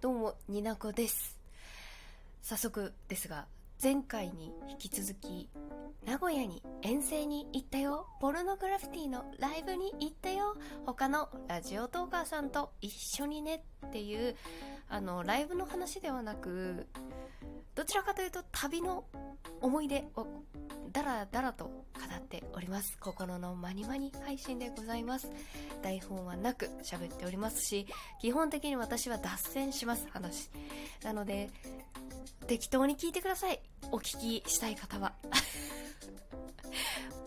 どうも、になこです。早速ですが、前回に引き続き、名古屋に遠征に行ったよ。ポルノグラフィティのライブに行ったよ。他のラジオトーカーさんと一緒にねっていう、あの、ライブの話ではなく、どちらかというと旅の思い出をだらだらと語っております。心のまにまに配信でございます。台本はなく喋っておりますし、基本的に私は脱線します、話。なので、適当に聞いてください。お聞きしたい方は。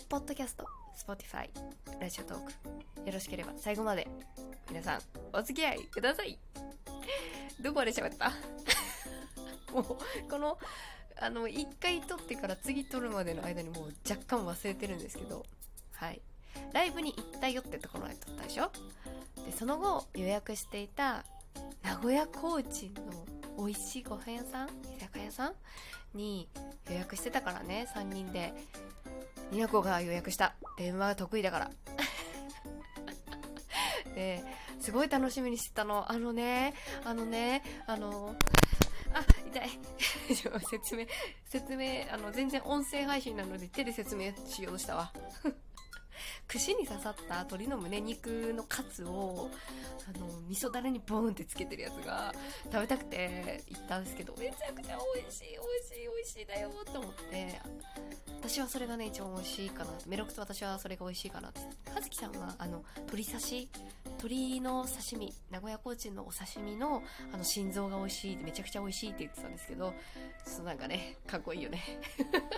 ポッドキャスト、Spotify、ラジオトーク。よろしければ最後まで皆さんお付き合いください。どこまで喋った？もう、この、あの、一回撮ってから次撮るまでの間にもう若干忘れてるんですけど、はい。ライブに行ったよってところで撮ったでしょ？で、その後予約していた名古屋コーチの美味しいご飯屋さん居酒屋さんに予約してたからね、3人で。みなこが予約した。電話が得意だから。で、すごい楽しみにしてたの。あのね、あのね、あの、痛い。説明、説明、あの、全然音声配信なので手で説明しようとしたわ。串に刺さった鶏の胸肉のカツを、あの、味噌だれにボーンってつけてるやつが食べたくて行ったんですけど、めちゃくちゃ美味しい、美味しい、美味しいだよって思って、私はそれがね、一番美味しいかな。メロクと私はそれが美味しいかなって。はずきさんは、あの、鶏刺し、鶏の刺身、名古屋コーチンのお刺身の、あの、心臓が美味しい、めちゃくちゃ美味しいって言ってたんですけど、そうなんかね、かっこいいよね。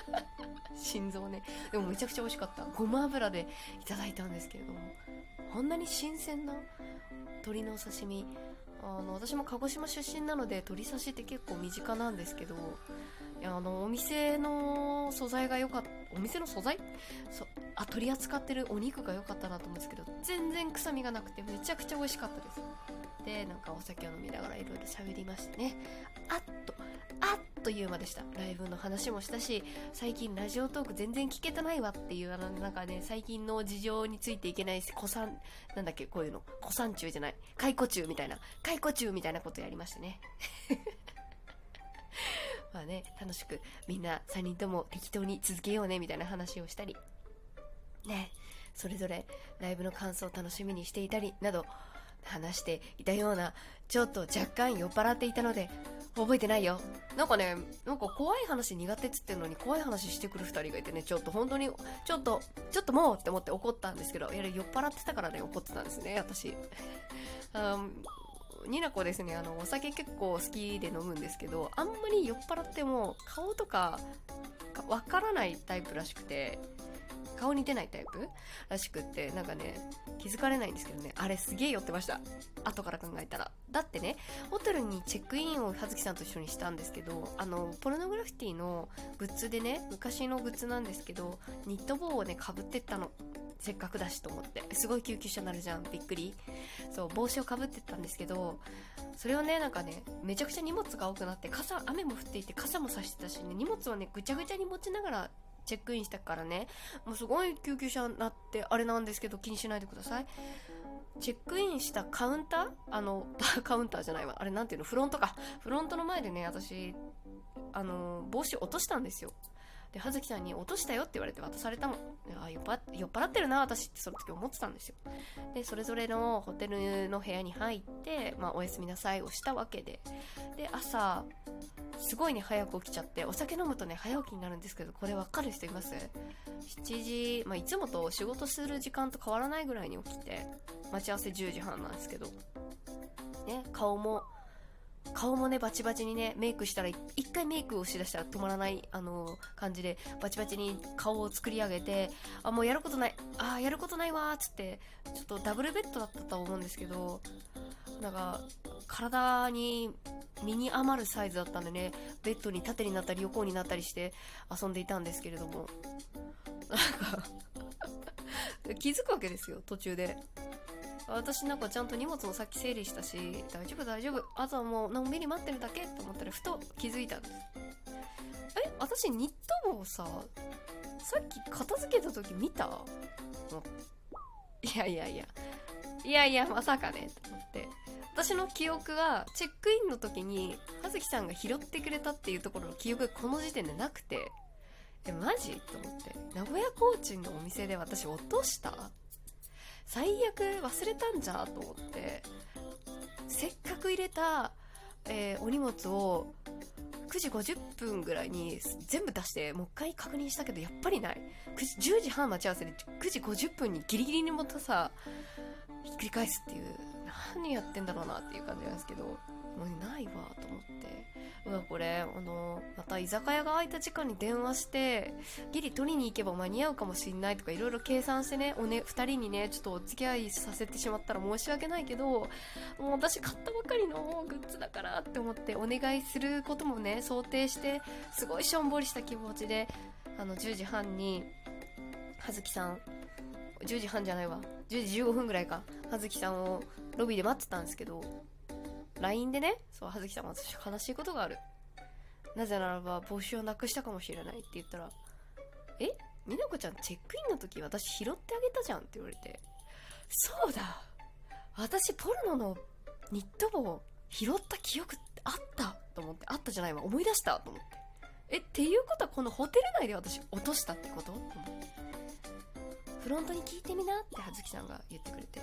心臓ね。でもめちゃくちゃ美味しかった。ごま油でいただいたんですけれども、こんなに新鮮な鶏のお刺身、あの、私も鹿児島出身なので、鶏刺しって結構身近なんですけど、あの、お店の素材が良かった、お店の素材？そあ、取り扱ってるお肉が良かったなと思うんですけど、全然臭みがなくてめちゃくちゃ美味しかったです。で、なんかお酒を飲みながらいろいろ喋りましてね、あっと、あっという間でした。ライブの話もしたし、最近ラジオトーク全然聞けてないわっていう、あの、なんかね、最近の事情についていけない子さん、なんだっけ、こういうの、子さん中じゃない、解雇中みたいな、解雇中みたいなことやりましてね。まあね、楽しくみんな3人とも適当に続けようねみたいな話をしたり、ね、それぞれライブの感想を楽しみにしていたりなど話していたような、ちょっと若干酔っ払っていたので、覚えてないよ。なんかね、なんか怖い話苦手っつってんのに怖い話してくる二人がいてね、ちょっと本当に、ちょっと、ちょっともうって思って怒ったんですけど、いや、酔っ払ってたからね、怒ってたんですね、私。あニナコですね、あの、お酒結構好きで飲むんですけど、あんまり酔っ払っても顔とかわからないタイプらしくて、顔に出ないタイプらしくって、なんかね、気づかれないんですけどね、あれすげえ酔ってました。後から考えたら。だってね、ホテルにチェックインを葉月さんと一緒にしたんですけど、あの、ポルノグラフィティのグッズでね、昔のグッズなんですけど、ニット帽をね、被ってったの。せっかくだしと思って。すごい救急車になるじゃん。びっくり。そう、帽子をかぶってったんですけど、それをね、なんかね、めちゃくちゃ荷物が多くなって、傘、雨も降っていて傘も差してたしね、荷物をね、ぐちゃぐちゃに持ちながらチェックインしたからね、もうすごい救急車になって、あれなんですけど気にしないでください。チェックインしたカウンター？あの、カウンターじゃないわ。あれなんていうの？フロントか。フロントの前でね、私、あの、帽子落としたんですよ。で、葉月さんに落としたよって言われて渡されたもん。あ酔っ払っ払ってるな、私ってその時思ってたんですよ。で、それぞれのホテルの部屋に入って、まあ、おやすみなさいをしたわけで。で、朝、すごいね、早く起きちゃって、お酒飲むとね、早起きになるんですけど、これ分かる人います ?7 時、まあ、いつもと仕事する時間と変わらないぐらいに起きて、待ち合わせ10時半なんですけど、ね、顔も、顔もね、バチバチにね、メイクしたら、一回メイクをしだしたら止まらない、あの感じで、バチバチに顔を作り上げて、あ、もうやることない、あー、やることないわっつって、ちょっとダブルベッドだったと思うんですけど、なんか、体に身に余るサイズだったんでね、ベッドに縦になったり横になったりして遊んでいたんですけれども、なんか気づくわけですよ、途中で。私なんかちゃんと荷物もさっき整理したし、大丈夫大丈夫。あとはもうのんびり待ってるだけと思ったらふと気づいたんです。え私ニット帽さ、さっき片付けた時見た？いやいやいや。いやいや、まさかね、と思って。私の記憶がチェックインの時に葉月さんが拾ってくれたっていうところの記憶がこの時点でなくてえマジ？と思って名古屋コーチンのお店で私落とした？最悪忘れたんじゃと思ってせっかく入れた、えー、お荷物を9時50分ぐらいに全部出してもう一回確認したけどやっぱりない。9時10時半待ち合わせで9時50分にギリギリにまたさひっくり返すっていう何やってんだろうなっていう感じなんですけど。もうないわと思って。うわこれあのまた居酒屋が空いた時間に電話してギリ取りに行けば間に合うかもしんないとかいろいろ計算してねおね2人にねちょっとお付き合いさせてしまったら申し訳ないけどもう私買ったばかりのグッズだからって思ってお願いすることもね想定してすごいしょんぼりした気持ちであの10時半に葉月さん10時半じゃないわ。10時15分ぐらいか。葉月さんをロビーで待ってたんですけど LINE でね、そう、葉月さん私悲しいことがある。なぜならば帽子をなくしたかもしれないって言ったら、え？みなこちゃんチェックインの時私拾ってあげたじゃんって言われて、そうだ。私ポルノのニット帽拾った記憶ってあった。と思って、あったじゃないわ、思い出した。と思って。え、っていうことはこのホテル内で私落としたってこと？と思って。フロントに聞いてみなって葉月さんが言ってくれて、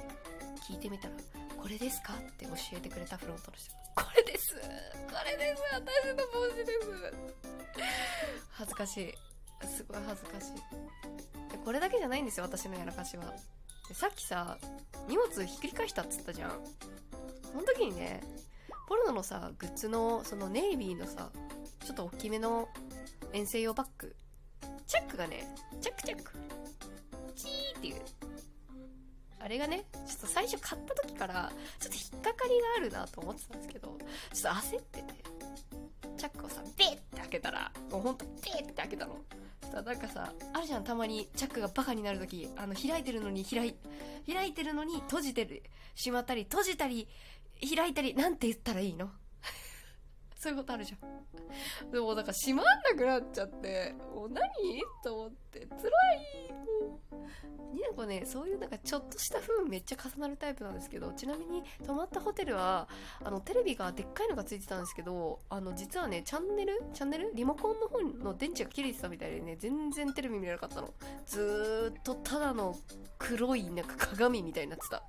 聞いてみたら、これですか？って教えてくれたフロントの人。これです！これです！私の帽子です！恥ずかしい。すごい恥ずかしい。でこれだけじゃないんですよ私のやらかしは。でさっきさ荷物ひっくり返したっつったじゃん。その時にねポルノのさグッズのそのネイビーのさちょっと大きめの遠征用バッグ。チャックがねチャックチャックっていう。あれがね、ちょっと最初買った時から、ちょっと引っかかりがあるなと思ってたんですけど、ちょっと焦ってて、チャックをさ、ビッて開けたら、もうほんとピッて開けたの。そしたらなんかさ、あるじゃん、たまにチャックがバカになる時、あの、開いてるのに開い、開いてるのに閉じてる、しまったり、閉じたり、開いたり、なんて言ったらいいの？そういうことあるじゃん。でも、だか閉まんなくなっちゃって、もう何？と思って、辛い。もう。になこね、そういうなんかちょっとした不運めっちゃ重なるタイプなんですけど、ちなみに泊まったホテルは、あの、テレビがでっかいのがついてたんですけど、あの、実はね、チャンネル？チャンネル？リモコンの方の電池が切れてたみたいでね、全然テレビ見れなかったの。ずーっとただの黒いなんか鏡みたいになってた。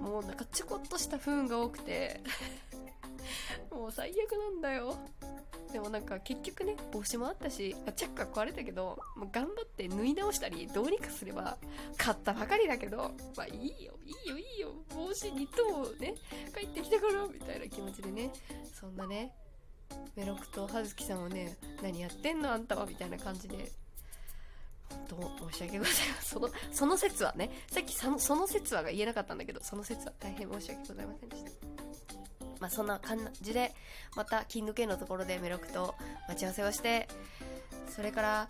もうなんかちょこっとした不運が多くてもう最悪なんだよ。でもなんか結局ね、帽子もあったし、チャックが壊れたけど、もう頑張って縫い直したり、どうにかすれば、買ったばかりだけど、まあいいよ、いいよ、いいよ、帽子ニットもね、帰ってきたから、みたいな気持ちでね、そんなね、メロクと葉月さんをね、何やってんのあんたは、みたいな感じで、本当申し訳ございません。その、その説はね、さっきそのその説はが言えなかったんだけど、その説は大変申し訳ございませんでした。まあ、そんな感じで、また、キングケイのところでメロクと待ち合わせをして、それから、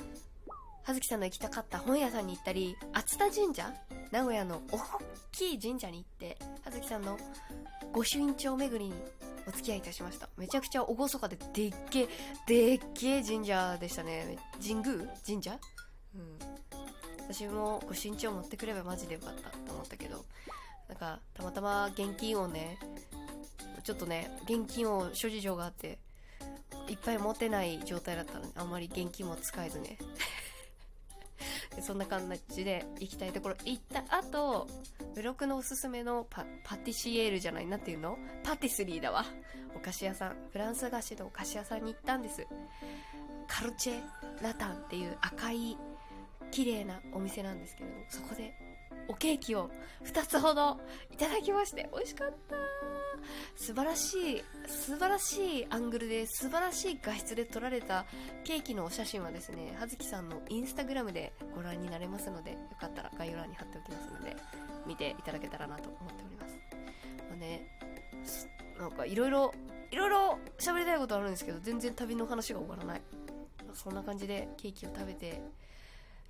葉月さんの行きたかった本屋さんに行ったり、熱田神社名古屋の大きい神社に行って、葉月さんの御朱印帳巡りにお付き合いいたしました。めちゃくちゃ厳かででっけえ、でっけえ神社でしたね。神宮？神社？うん。私も御朱印帳持ってくればマジでよかったと思ったけど、なんか、たまたま現金をね、ちょっとね、現金を諸事情があって、いっぱい持てない状態だったので、あんまり現金も使えずね。そんな感じで行きたいところ行った後、ブロックのおすすめのパティシエールじゃない、なんていうの？パティスリーだわ。お菓子屋さん。フランス菓子のお菓子屋さんに行ったんです。カルチェ・ラタンっていう赤い綺麗なお店なんですけどそこでおケーキを2つほどいただきまして美味しかった。素晴らしい素晴らしいアングルで素晴らしい画質で撮られたケーキのお写真はですね葉月さんのインスタグラムでご覧になれますのでよかったら概要欄に貼っておきますので見ていただけたらなと思っております、まあね、なんかいろいろいろいろ喋りたいことあるんですけど全然旅の話が終わらない、そんな感じでケーキを食べて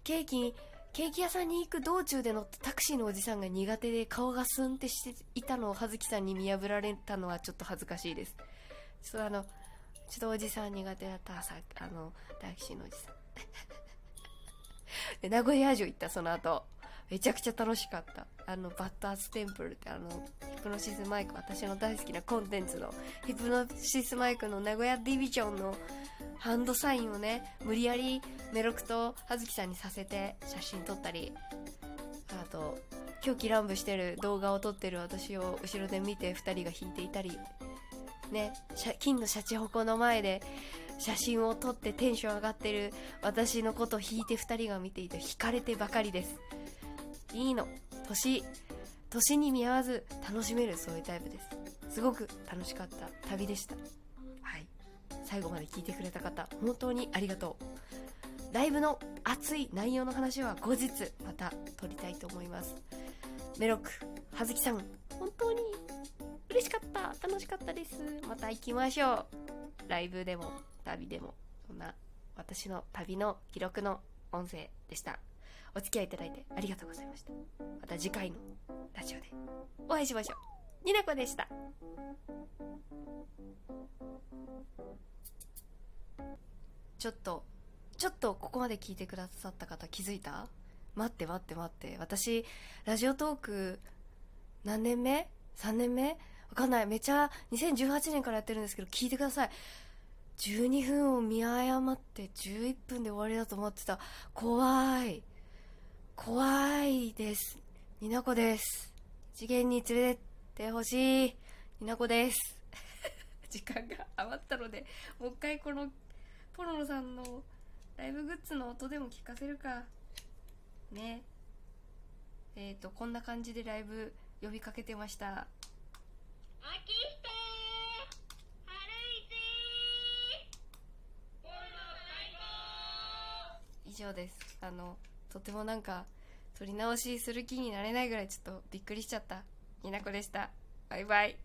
ケーキケーキ屋さんに行く道中で乗ったタクシーのおじさんが苦手で顔がスンってしていたのを葉月さんに見破られたのはちょっと恥ずかしいです。ちょっとあの、ちょっとおじさん苦手だったさ、あの、タクシーのおじさん。で、名古屋城行ったその後、めちゃくちゃ楽しかったあのバッターステンプルってあのヒプノシスマイク私の大好きなコンテンツのヒプノシスマイクの名古屋ディビジョンのハンドサインをね無理やりメロクと葉月さんにさせて写真撮ったり。あと狂気乱舞してる動画を撮ってる私を後ろで見て2人が弾いていたり。ね金のシャチホコの前で写真を撮ってテンション上がってる私のことを弾いて2人が見ていて惹かれてばかりです。いいの。年年に見合わず楽しめるそういうタイプです。すごく楽しかった旅でした。最後まで聞いてくれた方本当にありがとう。ライブの熱い内容の話は後日また撮りたいと思います。メロック葉月さん本当に嬉しかった。楽しかったです。また行きましょう。ライブでも旅でもそんな私の旅の記録の音声でした。お付き合いいただいてありがとうございました。また次回のラジオでお会いしましょう。になこでした。ちょっとちょっとここまで聞いてくださった方気づいた？待って待って待って。私ラジオトーク何年目 ?3 年目？わかんない。めちゃ2018年からやってるんですけど聞いてください。12分を見誤って11分で終わりだと思ってた。怖い。怖いです。になこです。次元に連れてってほしい。になこです。時間が余ったのでもう一回このポロロさんのライブグッズの音でも聞かせるか。ね。えっ、ー、とこんな感じでライブ呼びかけてました。以上です。あのとてもなんか撮り直しする気になれないぐらいちょっとびっくりしちゃった。きなこでした。バイバイ